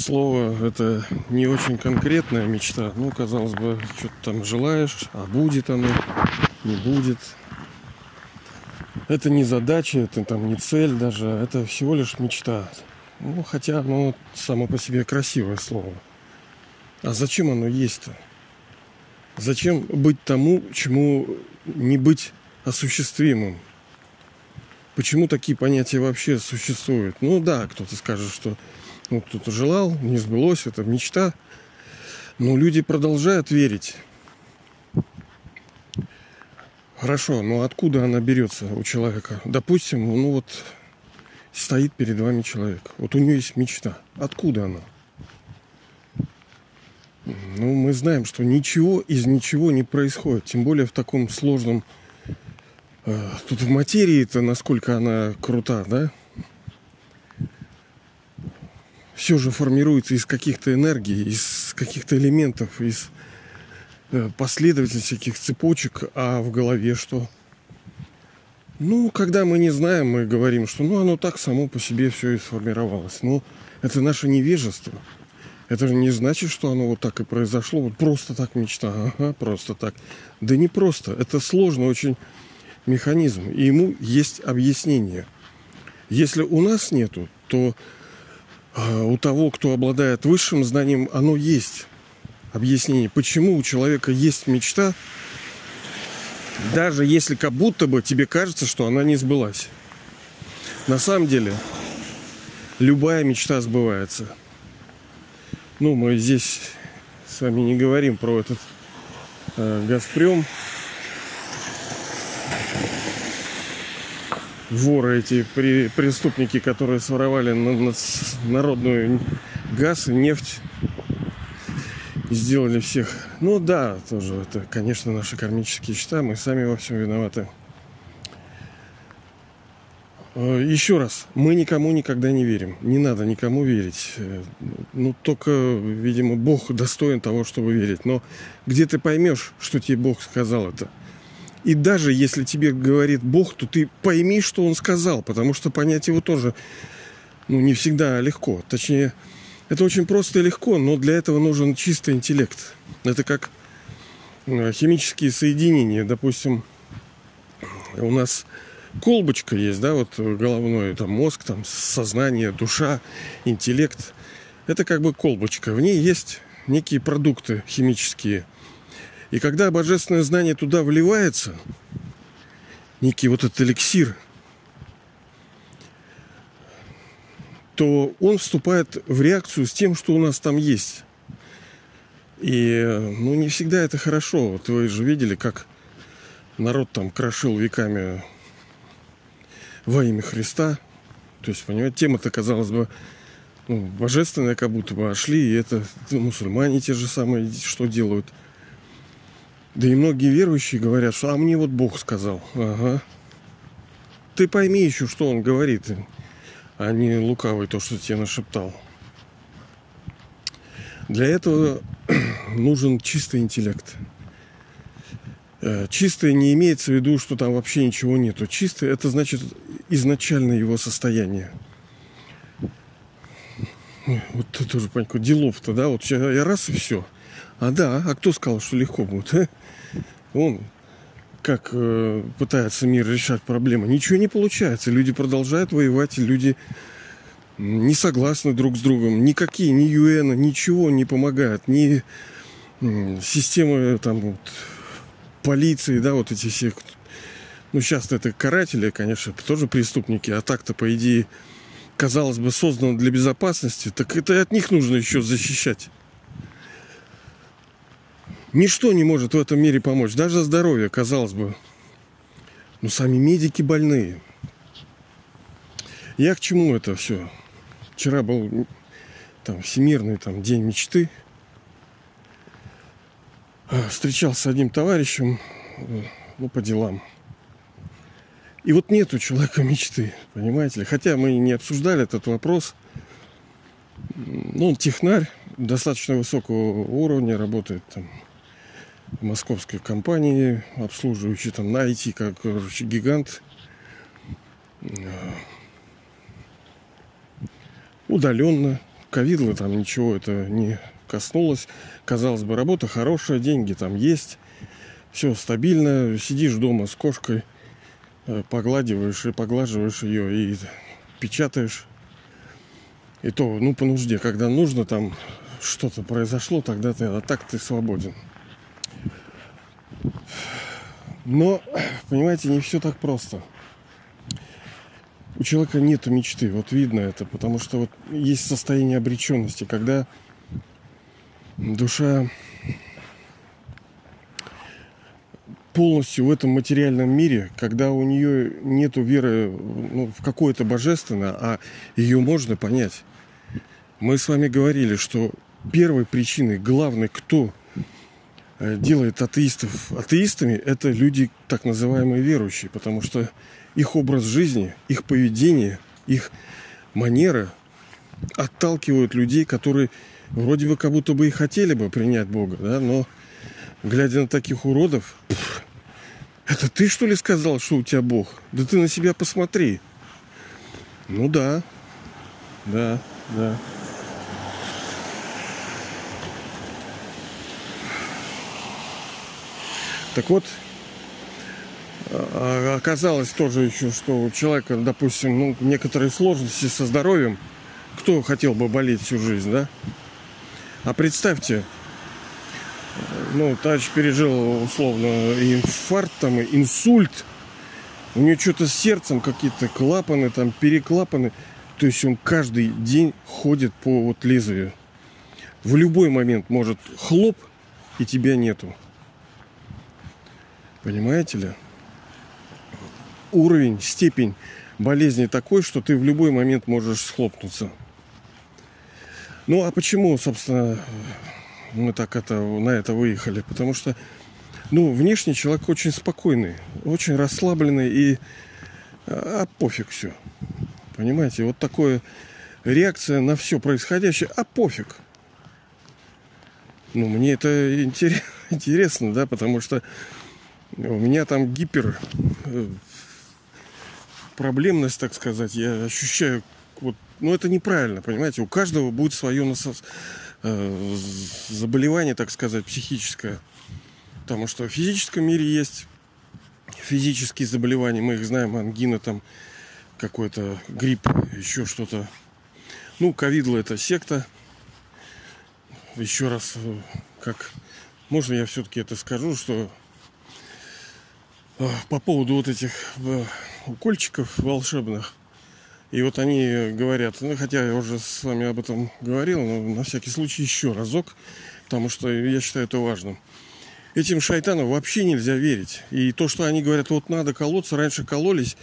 слово это не очень конкретная мечта. Ну, казалось бы, что-то там желаешь, а будет оно, не будет. Это не задача, это там не цель даже, это всего лишь мечта. Ну, хотя оно само по себе красивое слово. А зачем оно есть-то? Зачем быть тому, чему не быть осуществимым? Почему такие понятия вообще существуют? Ну да, кто-то скажет, что ну, кто-то желал, не сбылось, это мечта. Но люди продолжают верить. Хорошо, но откуда она берется у человека? Допустим, ну вот стоит перед вами человек. Вот у нее есть мечта. Откуда она? Ну, мы знаем, что ничего из ничего не происходит. Тем более в таком сложном... Э, тут в материи-то насколько она крута, да? Все же формируется из каких-то энергий, из каких-то элементов, из э, последовательности всяких цепочек. А в голове что? Ну, когда мы не знаем, мы говорим, что ну оно так само по себе все и сформировалось. Ну, это наше невежество. Это же не значит, что оно вот так и произошло. Вот просто так мечта. Ага, просто так. Да не просто. Это сложный очень механизм. И ему есть объяснение. Если у нас нету, то у того, кто обладает высшим знанием, оно есть объяснение. Почему у человека есть мечта, даже если как будто бы тебе кажется, что она не сбылась. На самом деле, любая мечта сбывается – ну, мы здесь с вами не говорим про этот э, Газпром. Воры эти при, преступники, которые своровали на, на, народную газ и нефть и сделали всех. Ну да, тоже это, конечно, наши кармические счета. Мы сами во всем виноваты. Э, Еще раз, мы никому никогда не верим. Не надо никому верить. Э, ну, только, видимо, Бог достоин того, чтобы верить. Но где ты поймешь, что тебе Бог сказал это? И даже если тебе говорит Бог, то ты пойми, что Он сказал, потому что понять его тоже ну, не всегда легко. Точнее, это очень просто и легко, но для этого нужен чистый интеллект. Это как э, химические соединения. Допустим, у нас колбочка есть, да, вот головной, там мозг, там сознание, душа, интеллект. Это как бы колбочка. В ней есть некие продукты химические. И когда божественное знание туда вливается, некий вот этот эликсир, то он вступает в реакцию с тем, что у нас там есть. И, ну, не всегда это хорошо. Вот вы же видели, как народ там крошил веками во имя Христа. То есть, понимаете, тема-то, казалось бы, ну, божественная, как будто бы, а шли, и это ну, мусульмане те же самые, что делают. Да и многие верующие говорят, что а мне вот Бог сказал. Ага. Ты пойми еще, что он говорит, а не лукавый то, что тебе нашептал. Для этого нужен чистый интеллект. Э, чистое не имеется в виду, что там вообще ничего нету. Чистое это значит изначально его состояние. Вот ты тоже понятно, делов-то, да, вот я раз и все. А да, а кто сказал, что легко будет? Он как э, пытается мир решать проблемы. Ничего не получается. Люди продолжают воевать, люди не согласны друг с другом. Никакие, ни ЮЭН, ничего не помогают. Ни системы там вот, полиции, да, вот эти все ну, сейчас это каратели, конечно, тоже преступники, а так-то, по идее, казалось бы, создано для безопасности, так это от них нужно еще защищать. Ничто не может в этом мире помочь, даже здоровье, казалось бы. Но сами медики больные. Я к чему это все? Вчера был там всемирный там, день мечты. А, встречался с одним товарищем, ну, по делам. И вот нет у человека мечты, понимаете ли. Хотя мы не обсуждали этот вопрос. Ну, он технарь достаточно высокого уровня, работает там московской компании, обслуживающей там на IT, как, короче, гигант. Удаленно, ковидло там ничего это не коснулось. Казалось бы, работа хорошая, деньги там есть. Все стабильно. Сидишь дома с кошкой, э, погладиваешь и поглаживаешь ее и печатаешь. И то, ну, по нужде, когда нужно, там что-то произошло, тогда ты, а так ты свободен. Но, понимаете, не все так просто. У человека нет мечты, вот видно это, потому что вот есть состояние обреченности, когда душа полностью в этом материальном мире, когда у нее нет веры ну, в какое-то божественное, а ее можно понять. Мы с вами говорили, что первой причиной, главной, кто делает атеистов атеистами, это люди так называемые верующие, потому что их образ жизни, их поведение, их манеры отталкивают людей, которые вроде бы как будто бы и хотели бы принять Бога, да, но глядя на таких уродов, это ты что ли сказал, что у тебя Бог? Да ты на себя посмотри. Ну да, да, да. Так вот, а, оказалось тоже еще, что у человека, допустим, ну, некоторые сложности со здоровьем. Кто хотел бы болеть всю жизнь, да? А представьте, ну, товарищ пережил условно инфаркт, там, инсульт. У него что-то с сердцем какие-то клапаны, там, переклапаны. То есть он каждый день ходит по вот лезвию. В любой момент может хлоп, и тебя нету. Понимаете ли? Уровень, степень болезни такой, что ты в любой момент можешь схлопнуться. Ну а почему, собственно, мы так это, на это выехали? Потому что, ну, внешний человек очень спокойный, очень расслабленный и а, пофиг все. Понимаете, вот такое реакция на все происходящее, а пофиг. Ну, мне это интересно, да, потому что у меня там гипер э, проблемность, так сказать. Я ощущаю, вот, ну это неправильно, понимаете. У каждого будет свое насос, э, заболевание, так сказать, психическое. Потому что в физическом мире есть физические заболевания, мы их знаем, ангина там, какой-то грипп, еще что-то. Ну, ковидло это секта. Еще раз, э, как можно я все-таки это скажу, что по поводу вот этих э, укольчиков волшебных. И вот они говорят, ну хотя я уже с вами об этом говорил, но на всякий случай еще разок, потому что я считаю это важным. Этим шайтанам вообще нельзя верить. И то, что они говорят, вот надо колоться, раньше кололись,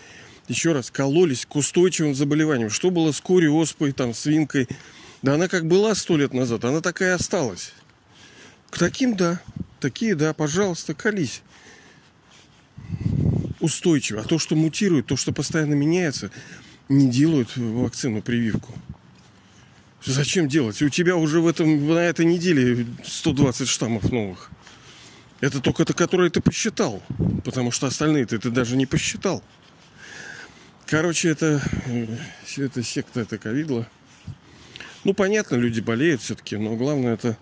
еще раз, кололись к устойчивым заболеваниям. Что было с курью, оспой, там, свинкой? Да она как была сто лет назад, она такая осталась. К таким, да. Такие, да, пожалуйста, колись устойчиво. А то, что мутирует, то, что постоянно меняется, не делают вакцину прививку. Зачем делать? У тебя уже в этом, на этой неделе 120 штаммов новых. Это только это, которые ты посчитал. Потому что остальные ты, ты даже не посчитал. Короче, это, все это секта, это ковидло. Ну, понятно, люди болеют все-таки, но главное это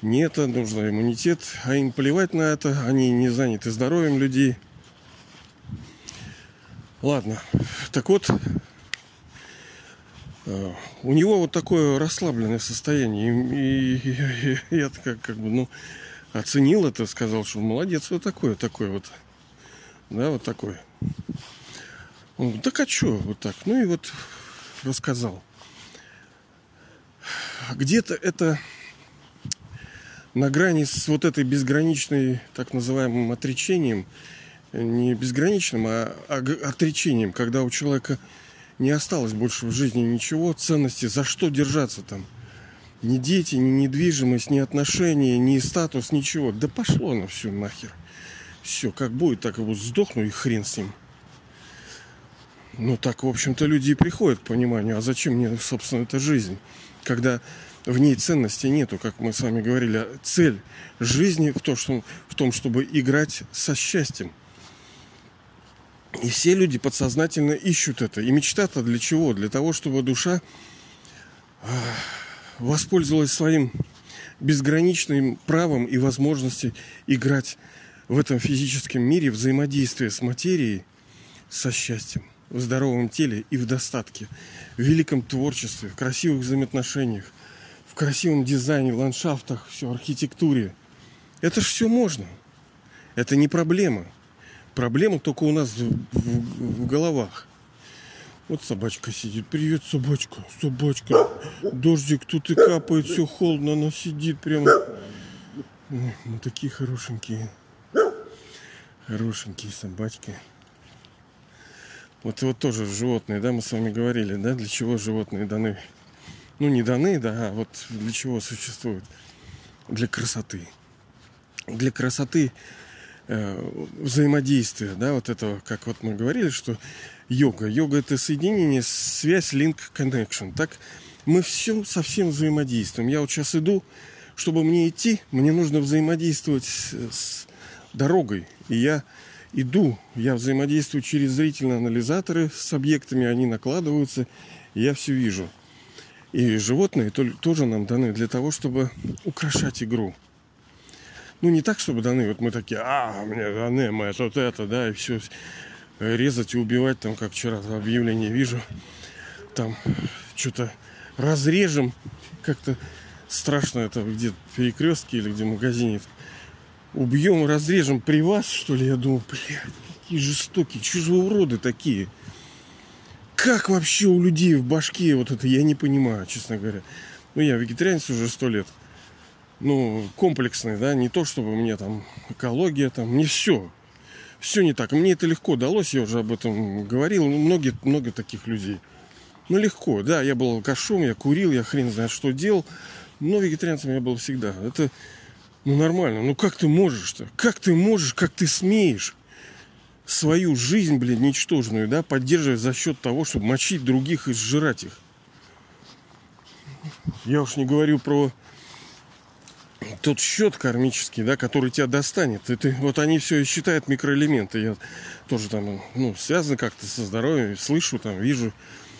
не это, нужно иммунитет, а им плевать на это, они не заняты здоровьем людей – Ладно. Так вот, э, у него вот такое расслабленное состояние. И, и, и я как, как бы, ну, оценил это, сказал, что молодец, вот такое, такое вот. Да, вот такой. Он говорит, так а что, вот так. Ну и вот рассказал. Где-то это на грани с вот этой безграничной, так называемым отречением – не безграничным, а отречением, когда у человека не осталось больше в жизни ничего, ценности, за что держаться там. Ни дети, ни недвижимость, ни отношения, ни статус, ничего. Да пошло на все нахер. Все, как будет, так вот сдохну и хрен с ним. Ну так, в общем-то, люди и приходят к пониманию, а зачем мне, собственно, эта жизнь, когда в ней ценности нету, как мы с вами говорили. Цель жизни в том, что, в том чтобы играть со счастьем. И все люди подсознательно ищут это. И мечта-то для чего? Для того, чтобы душа воспользовалась своим безграничным правом и возможностью играть в этом физическом мире взаимодействие с материей, со счастьем, в здоровом теле и в достатке, в великом творчестве, в красивых взаимоотношениях, в красивом дизайне, ландшафтах, все, архитектуре. Это ж все можно. Это не проблема. Проблема только у нас в, в, в головах. Вот собачка сидит. Привет, собачка. Собачка. Дождик тут и капает, все холодно. Она сидит прямо. Ой, мы такие хорошенькие. Хорошенькие собачки. Вот вот тоже животные, да, мы с вами говорили, да, для чего животные даны. Ну, не даны, да, а вот для чего существуют. Для красоты. Для красоты взаимодействия, да, вот этого, как вот мы говорили, что йога. Йога это соединение, связь, link, connection. Так мы все совсем взаимодействуем. Я вот сейчас иду, чтобы мне идти, мне нужно взаимодействовать с дорогой. И я иду, я взаимодействую через зрительные анализаторы с объектами, они накладываются, и я все вижу. И животные тоже нам даны для того, чтобы украшать игру. Ну, не так, чтобы даны, вот мы такие, а, мне даны, мы вот это, да, и все резать и убивать, там, как вчера объявление вижу, там что-то разрежем, как-то страшно это где перекрестки или где в магазине. Убьем, разрежем при вас, что ли? Я думаю, блядь, какие жестокие, что вы уроды такие? Как вообще у людей в башке вот это, я не понимаю, честно говоря. Ну, я вегетарианец уже сто лет. Ну, комплексный, да, не то, чтобы мне там экология, там, не все все не так. Мне это легко далось, я уже об этом говорил. Ну, многие, много таких людей. Ну, легко, да, я был алкашом, я курил, я хрен знает что делал. Но вегетарианцем я был всегда. Это, ну, нормально. Ну, как ты можешь-то? Как ты можешь, как ты смеешь свою жизнь, блин, ничтожную, да, поддерживать за счет того, чтобы мочить других и сжирать их? Я уж не говорю про тот счет кармический, да, который тебя достанет. И ты, вот они все считают микроэлементы. Я тоже там, ну, связаны как-то со здоровьем, слышу там, вижу.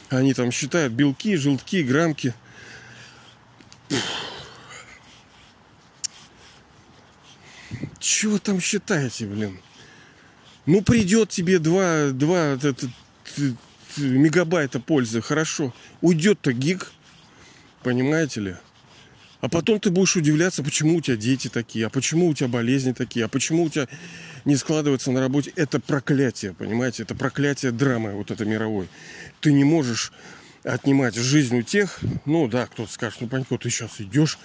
Они там считают белки, желтки, граммки. Чего там считаете, блин? Ну, придет тебе два, два это, мегабайта пользы, хорошо. Уйдет-то гиг, понимаете ли? А потом ты будешь удивляться, почему у тебя дети такие, а почему у тебя болезни такие, а почему у тебя не складывается на работе. Это проклятие, понимаете? Это проклятие драмы вот это мировой. Ты не можешь отнимать жизнь у тех, ну да, кто-то скажет, ну Панько, ты сейчас идешь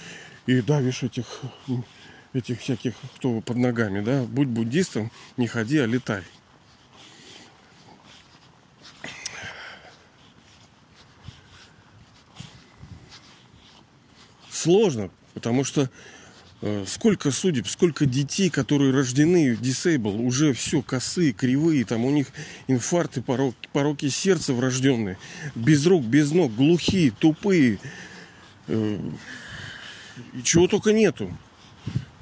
и давишь этих, этих всяких, кто под ногами, да? Будь буддистом, не ходи, а летай. Сложно, потому что э, сколько судеб, сколько детей, которые рождены disable, уже все косые, кривые, там у них инфаркты, пороки, пороки сердца врожденные, без рук, без ног, глухие, тупые, э, и чего только нету.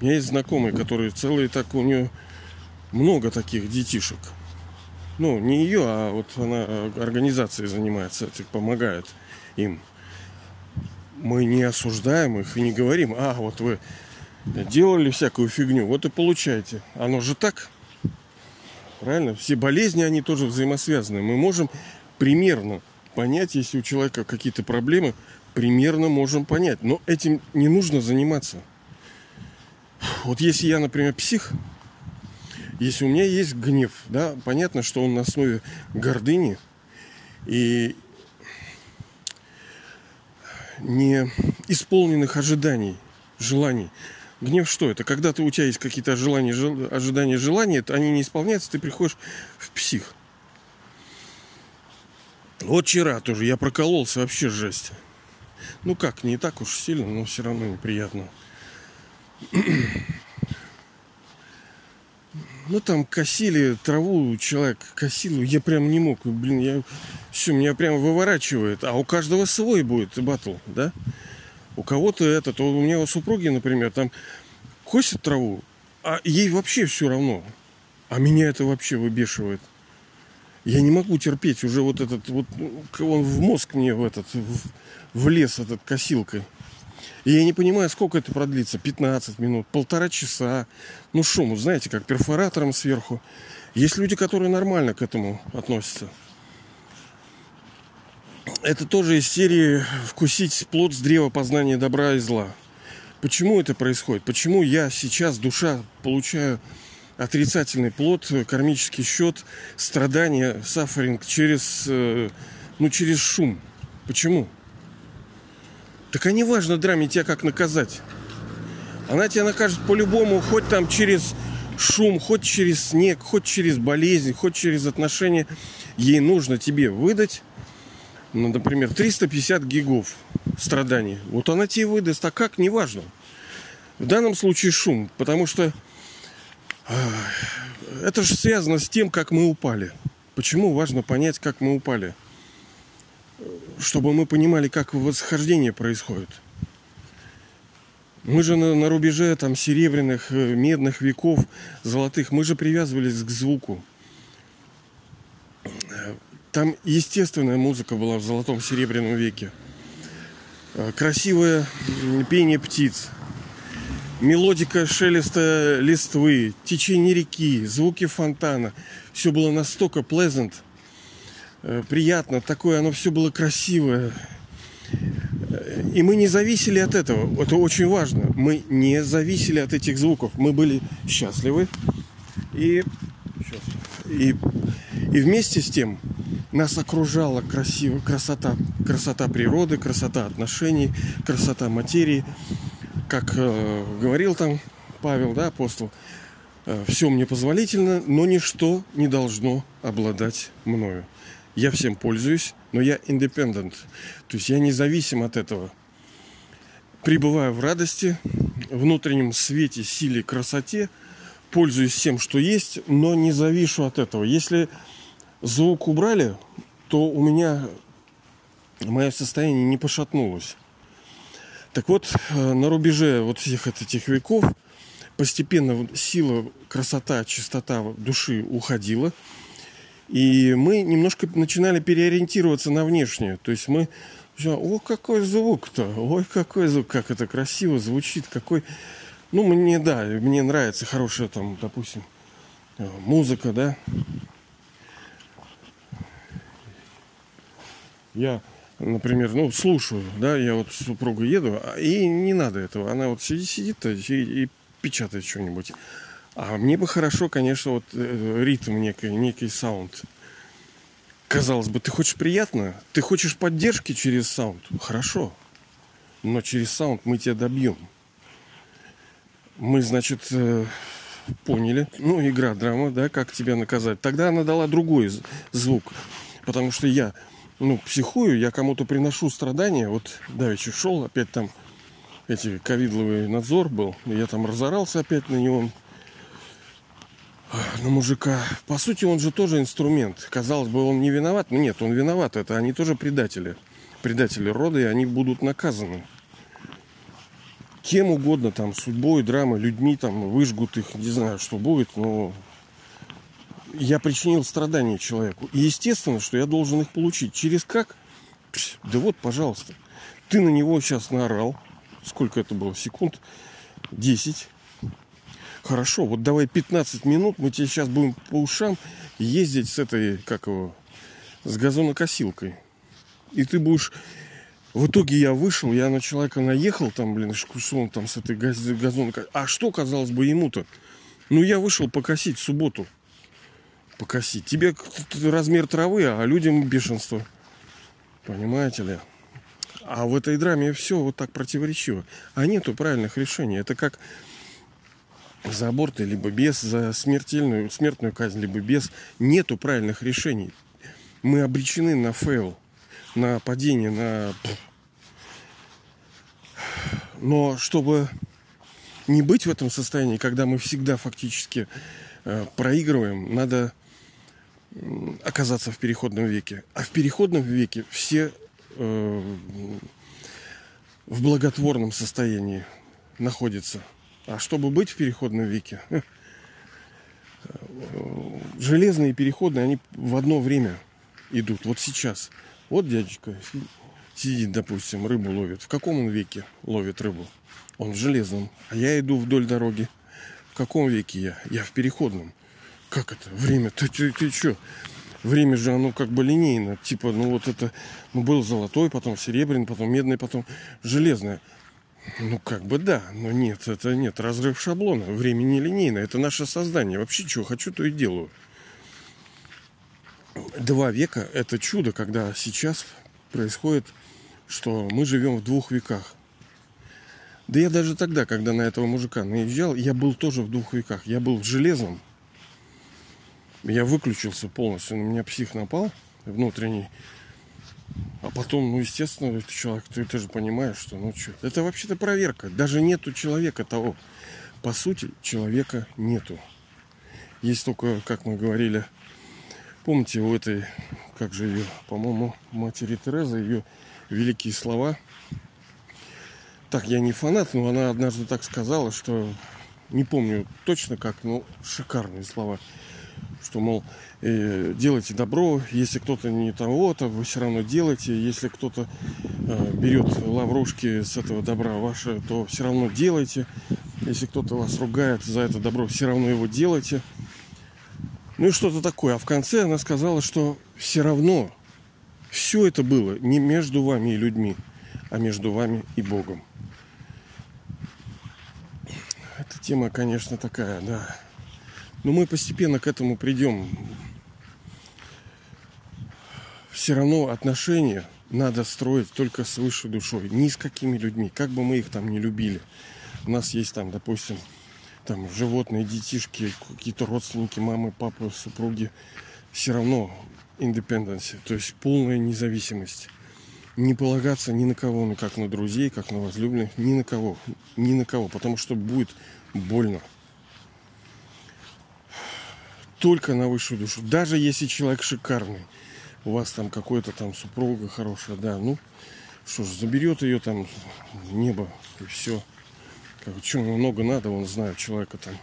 У меня есть знакомые, которые целые так, у нее много таких детишек. Ну, не ее, а вот она э, организацией занимается, помогает им мы не осуждаем их и не говорим, а вот вы делали всякую фигню, вот и получаете. Оно же так. Правильно? Все болезни, они тоже взаимосвязаны. Мы можем примерно понять, если у человека какие-то проблемы, примерно можем понять. Но этим не нужно заниматься. Вот если я, например, псих, если у меня есть гнев, да, понятно, что он на основе гордыни, и не исполненных ожиданий, желаний. Гнев что это? Когда ты, у тебя есть какие-то желания, ожидания, желания, они не исполняются, ты приходишь в псих. Вот вчера тоже я прокололся, вообще жесть. Ну как, не так уж сильно, но все равно неприятно. Ну там косили траву, человек косил, я прям не мог, блин, я все, меня прям выворачивает. А у каждого свой будет батл, да? У кого-то этот, у меня у супруги, например, там косит траву, а ей вообще все равно. А меня это вообще выбешивает. Я не могу терпеть уже вот этот, вот он в мозг мне в этот, в лес этот косилкой. И я не понимаю, сколько это продлится. 15 минут, полтора часа. Ну, шум, знаете, как перфоратором сверху. Есть люди, которые нормально к этому относятся. Это тоже из серии «Вкусить плод с древа познания добра и зла». Почему это происходит? Почему я сейчас, душа, получаю отрицательный плод, кармический счет, страдания, сафферинг через, э, ну, через шум? Почему? Так а не важно драме тебя как наказать. Она тебя накажет по-любому, хоть там через шум, хоть через снег, хоть через болезнь, хоть через отношения. Ей нужно тебе выдать, ну, например, 350 гигов страданий. Вот она тебе выдаст, а как, неважно. В данном случае шум, потому что это же связано с тем, как мы упали. Почему важно понять, как мы упали? Чтобы мы понимали, как восхождение происходит. Мы же на, на рубеже там серебряных, э, медных веков, золотых, мы же привязывались к звуку. Там естественная музыка была в золотом серебряном веке. Э, красивое пение птиц, мелодика шелеста листвы, течение реки, звуки фонтана. Все было настолько pleasant – приятно, такое, оно все было красивое. И мы не зависели от этого. Это очень важно. Мы не зависели от этих звуков. Мы были счастливы. И, и, и вместе с тем нас окружала красивая красота, красота природы, красота отношений, красота материи. Как э, говорил там Павел, да, апостол, э, все мне позволительно, но ничто не должно обладать мною. Я всем пользуюсь, но я independent. То есть я независим от этого. Пребываю в радости, внутреннем свете, силе, красоте, пользуюсь всем, что есть, но не завишу от этого. Если звук убрали, то у меня мое состояние не пошатнулось. Так вот, э, на рубеже вот всех этих веков постепенно сила, красота, чистота души уходила – и мы немножко начинали переориентироваться на внешнее. То есть мы о, какой звук-то, ой, какой звук, как это красиво звучит, какой... Ну, мне, да, мне нравится хорошая там, допустим, э, музыка, да. Я, например, ну, слушаю, да, я вот с супругой еду, а, и не надо этого. Она вот сидит, сидит и, и печатает что-нибудь. А мне бы хорошо, конечно, вот э, ритм некий, некий саунд. Казалось бы, ты хочешь приятно, ты хочешь поддержки через саунд. Хорошо. Но через саунд мы тебя добьем. Мы, значит, э, поняли. Ну, игра, драма, да, как тебя наказать. Тогда она дала другой звук. Потому что я, ну, психую, я кому-то приношу страдания. Вот давеча шел, опять там эти ковидловый надзор был. Я там разорался опять на него на мужика. По сути, он же тоже инструмент. Казалось бы, он не виноват. Но нет, он виноват. Это они тоже предатели. Предатели рода, и они будут наказаны. Кем угодно, там, судьбой, драмой, людьми, там, выжгут их, не знаю, что будет, но я причинил страдания человеку. И естественно, что я должен их получить. Через как? Да вот, пожалуйста. Ты на него сейчас наорал. Сколько это было? Секунд? 10 Хорошо, вот давай 15 минут, мы тебе сейчас будем по ушам ездить с этой, как его, с газонокосилкой. И ты будешь... В итоге я вышел, я на человека наехал, там, блин, шкусом там с этой газ... газонокосилкой. А что, казалось бы, ему-то? Ну, я вышел покосить в субботу. Покосить. Тебе размер травы, а людям бешенство. Понимаете ли? А в этой драме все вот так противоречиво. А нету правильных решений. Это как за аборты, либо без, за смертельную, смертную казнь, либо без. Нету правильных решений. Мы обречены на fail, на падение, на... Но чтобы не быть в этом состоянии, когда мы всегда фактически э, проигрываем, надо оказаться в переходном веке. А в переходном веке все э, в благотворном состоянии находятся. А чтобы быть в переходном веке, железные переходные, они в одно время идут. Вот сейчас. Вот дядечка сидит, допустим, рыбу ловит. В каком он веке ловит рыбу? Он в железном. А я иду вдоль дороги. В каком веке я? Я в переходном. Как это? Время? Ты, ты, ты что? Время же оно как бы линейно. Типа, ну вот это, ну был золотой, потом серебряный, потом медный, потом железное. Ну, как бы да, но нет, это нет, разрыв шаблона. Время не линейно, это наше создание. Вообще, что хочу, то и делаю. Два века – это чудо, когда сейчас происходит, что мы живем в двух веках. Да я даже тогда, когда на этого мужика наезжал, я был тоже в двух веках. Я был в железном. Я выключился полностью, на меня псих напал внутренний. А потом, ну, естественно, этот человек, ты, ты же понимаешь, что, ну, что, это вообще-то проверка. Даже нету человека того. По сути, человека нету. Есть только, как мы говорили, помните, у этой, как же ее, по-моему, матери Терезы, ее великие слова. Так, я не фанат, но она однажды так сказала, что не помню точно как, но шикарные слова что, мол, э, делайте добро, если кто-то не того-то, вы все равно делайте, если кто-то э, берет лаврушки с этого добра ваше, то все равно делайте, если кто-то вас ругает за это добро, все равно его делайте. Ну и что-то такое. А в конце она сказала, что все равно все это было не между вами и людьми, а между вами и Богом. Эта тема, конечно, такая, да, но мы постепенно к этому придем. Все равно отношения надо строить только с высшей душой, ни с какими людьми, как бы мы их там не любили. У нас есть там, допустим, там животные, детишки, какие-то родственники, мамы, папы, супруги. Все равно independence, то есть полная независимость. Не полагаться ни на кого, ну как на друзей, как на возлюбленных, ни на кого, ни на кого, потому что будет больно только на высшую душу. Даже если человек шикарный, у вас там какой-то там супруга хорошая, да, ну, что ж, заберет ее там небо и все. Как, что много надо, он знает человека там,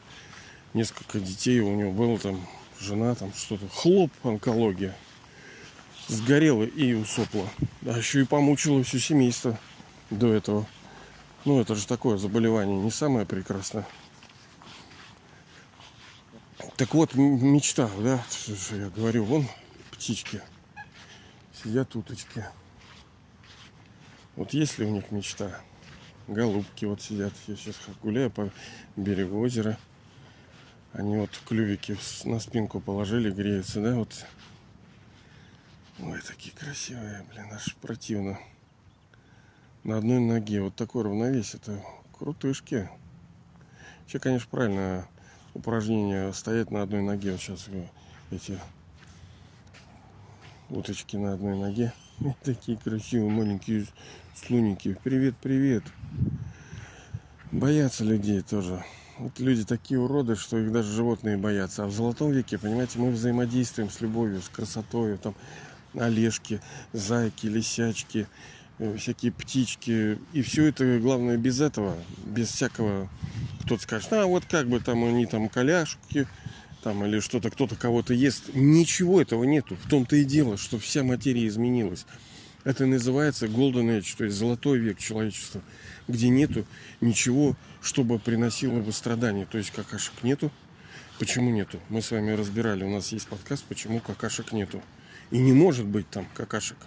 несколько детей у него было там, жена там что-то, хлоп, онкология. Сгорела и усопла. А еще и помучила все семейство до этого. Ну, это же такое заболевание не самое прекрасное. Так вот, мечта, да, что я говорю, вон птички, сидят уточки. Вот есть ли у них мечта? Голубки вот сидят. Я сейчас гуляю по берегу озера. Они вот клювики на спинку положили, греются, да, вот. Ой, такие красивые, блин, аж противно. На одной ноге. Вот такое равновесие. Это крутышки. Вообще, конечно, правильно упражнение стоять на одной ноге. Вот сейчас эти уточки на одной ноге. Такие красивые, маленькие слуники. Привет, привет. Боятся людей тоже. Вот люди такие уроды, что их даже животные боятся. А в золотом веке, понимаете, мы взаимодействуем с любовью, с красотой. Там олежки, зайки, лисячки, э, всякие птички. И все это, главное, без этого, без всякого кто-то скажет, а вот как бы там они там коляшки, там или что-то, кто-то кого-то ест. Ничего этого нету. В том-то и дело, что вся материя изменилась. Это называется Golden Age, то есть золотой век человечества, где нету ничего, чтобы приносило бы страдания. То есть какашек нету. Почему нету? Мы с вами разбирали, у нас есть подкаст, почему какашек нету. И не может быть там какашек.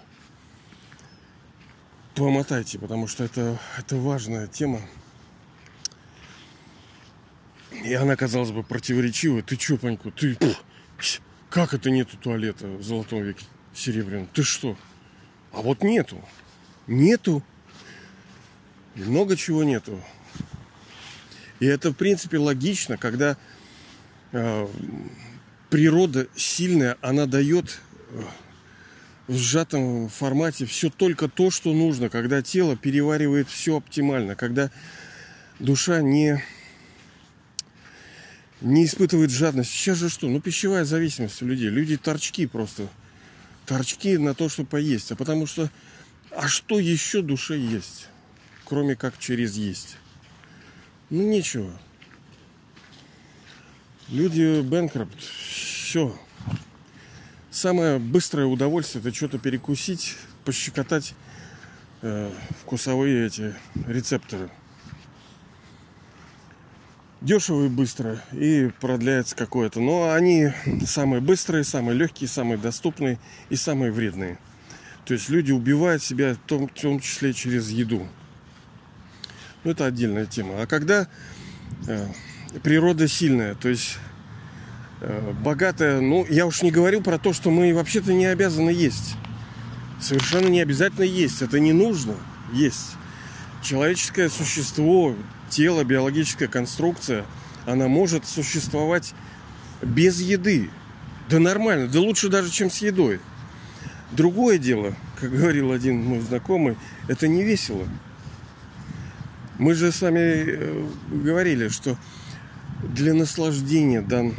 Помотайте, потому что это, это важная тема. И она, казалось бы, противоречивая. Ты чё, Паньку, ты... Как это нету туалета в золотом веке серебряном? Ты что? А вот нету. Нету. И много чего нету. И это, в принципе, логично, когда э, природа сильная, она дает э, в сжатом формате все только то, что нужно, когда тело переваривает все оптимально, когда душа не не испытывает жадность. Сейчас же что? Ну, пищевая зависимость у людей. Люди торчки просто. Торчки на то, что поесть. А потому что... А что еще душе есть? Кроме как через есть. Ну, нечего. Люди бэнкропт. Все. Самое быстрое удовольствие это что-то перекусить, пощекотать э, вкусовые эти рецепторы. Дешево и быстро, и продляется какое-то. Но они самые быстрые, самые легкие, самые доступные и самые вредные. То есть люди убивают себя в том, в том числе через еду. Ну, это отдельная тема. А когда э, природа сильная, то есть богатая, ну, я уж не говорю про то, что мы вообще-то не обязаны есть. Совершенно не обязательно есть. Это не нужно есть. Человеческое существо, тело, биологическая конструкция, она может существовать без еды. Да нормально, да лучше даже, чем с едой. Другое дело, как говорил один мой знакомый, это не весело. Мы же с вами э, говорили, что для наслаждения дан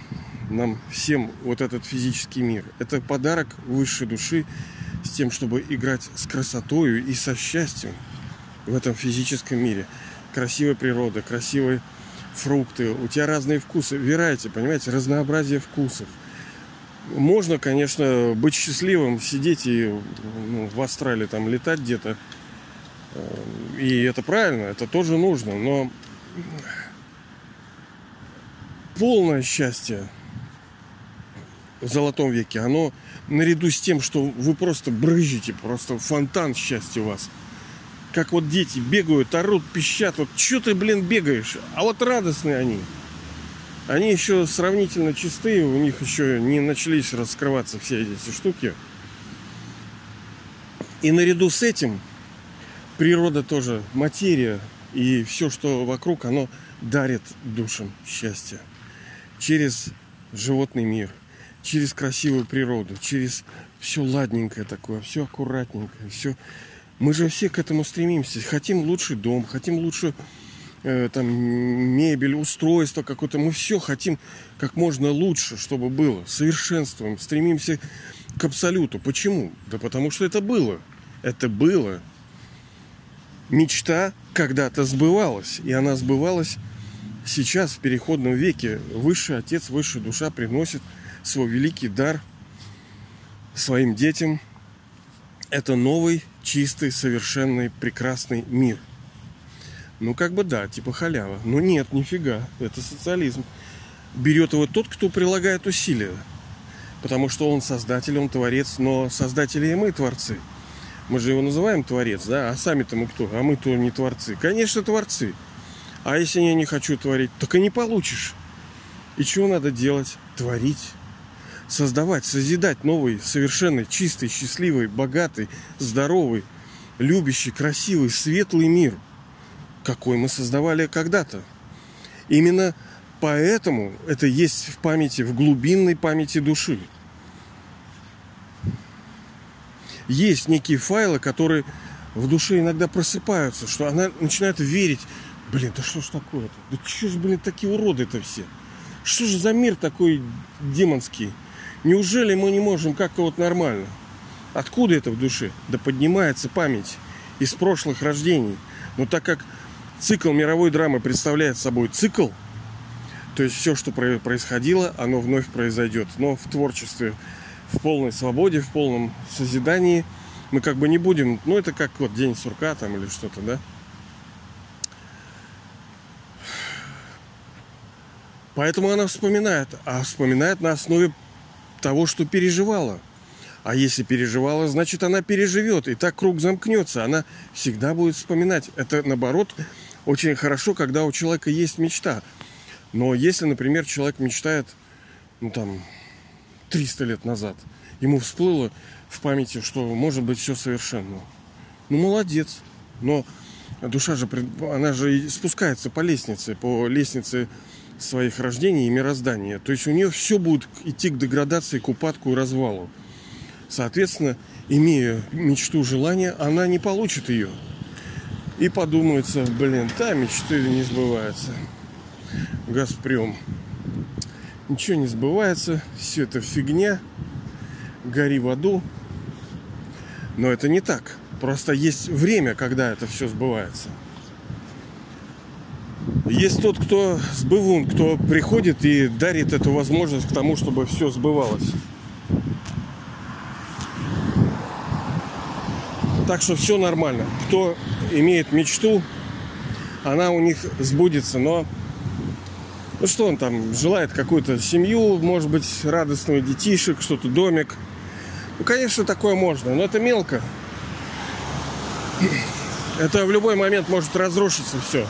нам всем вот этот физический мир. Это подарок высшей души с тем, чтобы играть с красотою и со счастьем в этом физическом мире. Красивая природа, красивые фрукты, у тебя разные вкусы. Вирайте, понимаете, разнообразие вкусов. Можно, конечно, быть счастливым, сидеть и ну, в Австралии там летать где-то. Э, и это правильно, это тоже нужно, но полное счастье золотом веке, оно наряду с тем, что вы просто брызжете, просто фонтан счастья у вас. Как вот дети бегают, орут, пищат. Вот что ты, блин, бегаешь? А вот радостные они. Они еще сравнительно чистые, у них еще не начались раскрываться все эти штуки. И наряду с этим природа тоже, материя и все, что вокруг, оно дарит душам счастье. Через животный мир, через красивую природу, через все ладненькое такое, все аккуратненькое, все. Мы же все к этому стремимся. Хотим лучший дом, хотим лучше э, там мебель, устройство какое-то. Мы все хотим как можно лучше, чтобы было. Совершенствуем, стремимся к абсолюту. Почему? Да потому что это было. Это было. Мечта когда-то сбывалась. И она сбывалась сейчас, в переходном веке. Высший Отец, Высшая Душа приносит свой великий дар своим детям. Это новый, чистый, совершенный, прекрасный мир – ну, как бы да, типа халява. Но нет, нифига. Это социализм. Берет его тот, кто прилагает усилия. Потому что он создатель, он творец, но создатели и мы творцы. Мы же его называем творец, да? А сами-то мы кто? А мы-то не творцы. Конечно, творцы. А если я не хочу творить, так и не получишь. И чего надо делать? Творить. Создавать, созидать новый, совершенный, чистый, счастливый, богатый, здоровый, любящий, красивый, светлый мир – какой мы создавали когда-то. Именно поэтому это есть в памяти, в глубинной памяти души. Есть некие файлы, которые в душе иногда просыпаются, что она начинает верить. Блин, да что ж такое-то? Да что ж, блин, такие уроды-то все? Что же за мир такой демонский? Неужели мы не можем как-то вот нормально? Откуда это в душе? Да поднимается память из прошлых рождений. Но так как Цикл мировой драмы представляет собой цикл, то есть все, что происходило, оно вновь произойдет. Но в творчестве, в полной свободе, в полном созидании мы как бы не будем, ну это как вот день сурка там или что-то, да. Поэтому она вспоминает, а вспоминает на основе того, что переживала. А если переживала, значит она переживет. И так круг замкнется. Она всегда будет вспоминать. Это наоборот очень хорошо, когда у человека есть мечта. Но если, например, человек мечтает, ну там, 300 лет назад, ему всплыло в памяти, что может быть все совершенно. Ну, молодец. Но душа же, она же спускается по лестнице, по лестнице своих рождений и мироздания. То есть у нее все будет идти к деградации, к упадку и развалу. Соответственно, имея мечту, желание, она не получит ее. И подумается, блин, та мечты не сбываются. Газпром. Ничего не сбывается, все это фигня, гори в аду. Но это не так. Просто есть время, когда это все сбывается. Есть тот, кто сбывун, кто приходит и дарит эту возможность к тому, чтобы все сбывалось. Так что все нормально. Кто имеет мечту, она у них сбудется. Но ну что он там желает какую-то семью, может быть, радостную детишек, что-то домик. Ну, конечно, такое можно, но это мелко. Это в любой момент может разрушиться все.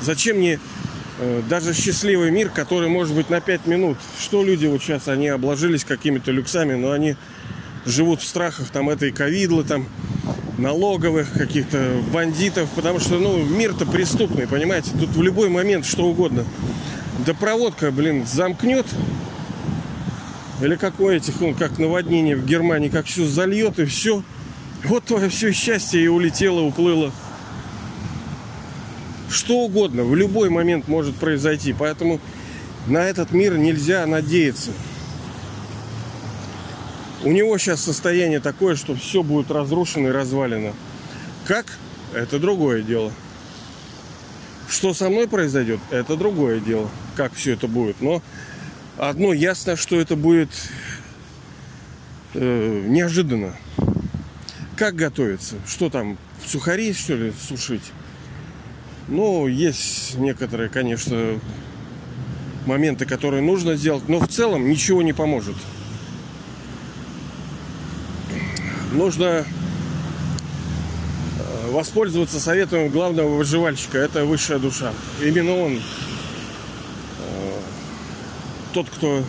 Зачем мне э, даже счастливый мир, который может быть на 5 минут? Что люди вот сейчас, они обложились какими-то люксами, но они живут в страхах там этой ковидлы, там налоговых, каких-то бандитов, потому что, ну, мир-то преступный, понимаете? Тут в любой момент что угодно. Да проводка, блин, замкнет, или какое этих, ну, как наводнение в Германии, как все зальет и все. Вот твое все счастье и улетело, уплыло. Что угодно, в любой момент может произойти. Поэтому на этот мир нельзя надеяться. У него сейчас состояние такое, что все будет разрушено и развалено. Как? Это другое дело. Что со мной произойдет, это другое дело. Как все это будет. Но одно ясно, что это будет э, неожиданно. Как готовиться? Что там, сухари, что ли, сушить? Ну, есть некоторые, конечно, моменты, которые нужно сделать, но в целом ничего не поможет. нужно э, воспользоваться советом главного выживальщика. Это высшая душа. Именно он э, тот, кто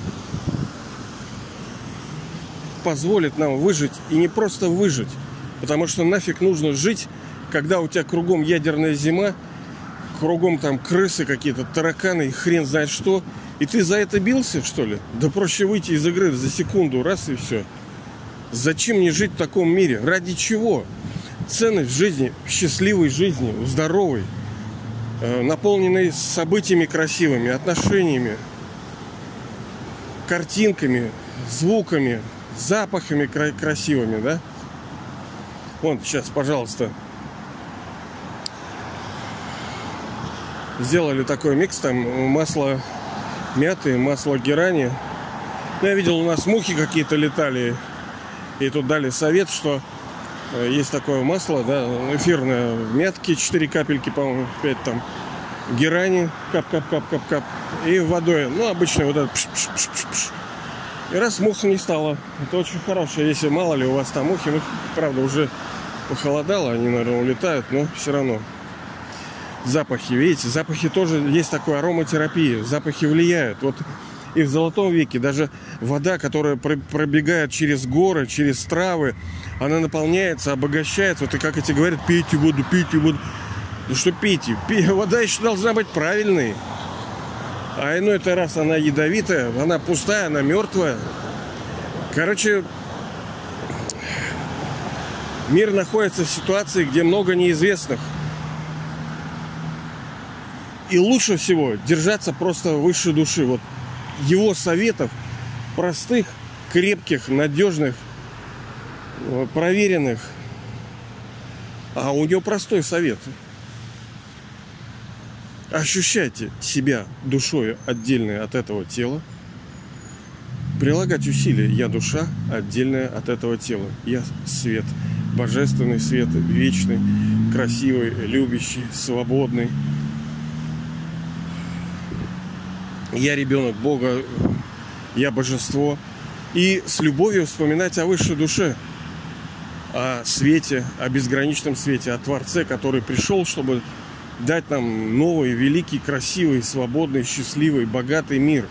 позволит нам выжить и не просто выжить, потому что нафиг нужно жить, когда у тебя кругом ядерная зима, кругом там крысы какие-то, тараканы и хрен знает что, и ты за это бился, что ли? Да проще выйти из игры за секунду, раз и все. Зачем мне жить в таком мире? Ради чего? Ценность жизни, счастливой жизни, здоровой, э, наполненной событиями красивыми, отношениями, картинками, звуками, запахами красивыми, да? Вон, сейчас, пожалуйста. Сделали такой микс, там масло мяты, масло герани. Ну, я видел, у нас мухи какие-то летали. И тут дали совет, что э, есть такое масло, да, эфирное, мятки, 4 капельки, по-моему, 5 там, герани, кап-кап-кап-кап-кап, и водой, ну, обычно вот это пш -пш -пш -пш -пш. И раз мух не стало, это очень хорошее, если мало ли у вас там мухи, ну, правда, уже похолодало, они, наверное, улетают, но все равно. Запахи, видите, запахи тоже есть такой ароматерапия, запахи влияют. Вот и в Золотом веке даже вода, которая пробегает через горы, через травы, она наполняется, обогащается. Вот и как эти говорят, пейте воду, пейте воду. Ну что пейте? Вода еще должна быть правильной. А иной это раз она ядовитая, она пустая, она мертвая. Короче, мир находится в ситуации, где много неизвестных. И лучше всего держаться просто выше души. Вот его советов, простых, крепких, надежных, проверенных. А у него простой совет. Ощущайте себя душой отдельной от этого тела. Прилагать усилия. Я душа, отдельная от этого тела. Я свет. Божественный свет, вечный, красивый, любящий, свободный, я ребенок Бога, я божество. И с любовью вспоминать о высшей душе, о свете, о безграничном свете, о Творце, который пришел, чтобы дать нам новый, великий, красивый, свободный, счастливый, богатый мир.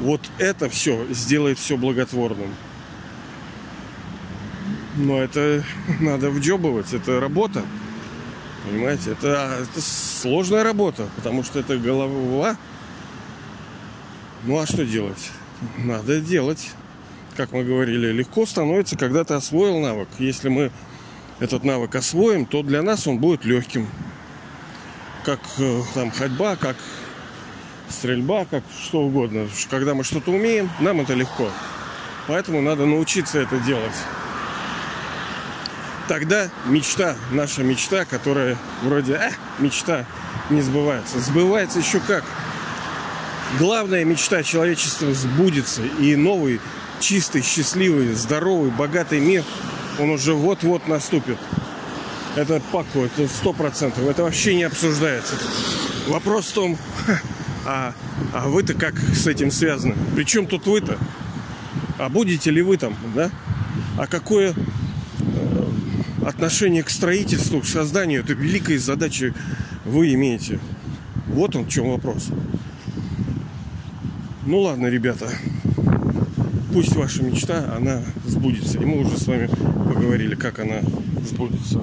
Вот это все сделает все благотворным. Но это надо вджебывать, это работа. Понимаете, это, это сложная работа, потому что это голова. Ну а что делать? Надо делать. Как мы говорили, легко становится, когда ты освоил навык. Если мы этот навык освоим, то для нас он будет легким. Как э, там ходьба, как стрельба, как что угодно. Когда мы что-то умеем, нам это легко. Поэтому надо научиться это делать тогда мечта, наша мечта, которая вроде э, мечта не сбывается. Сбывается еще как. Главная мечта человечества сбудется, и новый, чистый, счастливый, здоровый, богатый мир Он уже вот-вот наступит. Это паку, это сто процентов. Это вообще не обсуждается. Вопрос в том, а, а вы-то как с этим связаны? Причем тут вы-то? А будете ли вы там, да? А какое отношение к строительству, к созданию этой великой задачи вы имеете? Вот он в чем вопрос. Ну ладно, ребята, пусть ваша мечта, она сбудется. И мы уже с вами поговорили, как она сбудется.